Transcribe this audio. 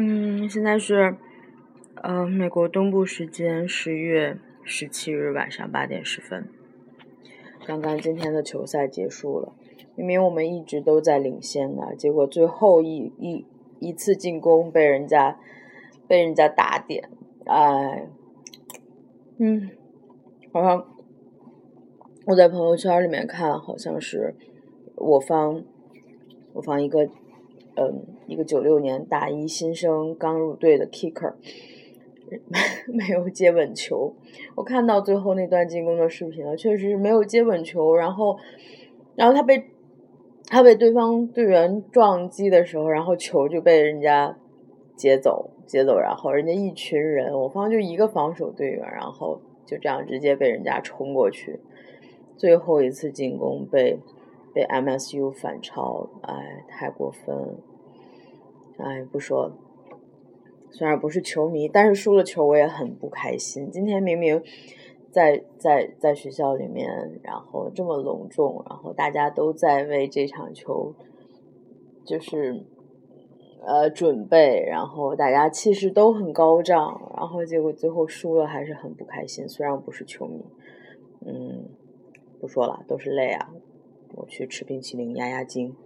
嗯，现在是呃美国东部时间十月十七日晚上八点十分。刚刚今天的球赛结束了，明明我们一直都在领先呢，结果最后一一一次进攻被人家被人家打点，哎，嗯，好像我在朋友圈里面看，好像是我方我方一个。嗯，一个九六年大一新生刚入队的 kicker 没有接稳球。我看到最后那段进攻的视频了，确实是没有接稳球。然后，然后他被他被对方队员撞击的时候，然后球就被人家接走，接走。然后人家一群人，我方就一个防守队员，然后就这样直接被人家冲过去。最后一次进攻被。被 MSU 反超，哎，太过分了！哎，不说了。虽然不是球迷，但是输了球我也很不开心。今天明明在在在学校里面，然后这么隆重，然后大家都在为这场球就是呃准备，然后大家气势都很高涨，然后结果最后输了，还是很不开心。虽然不是球迷，嗯，不说了，都是泪啊。我去吃冰淇淋压压惊。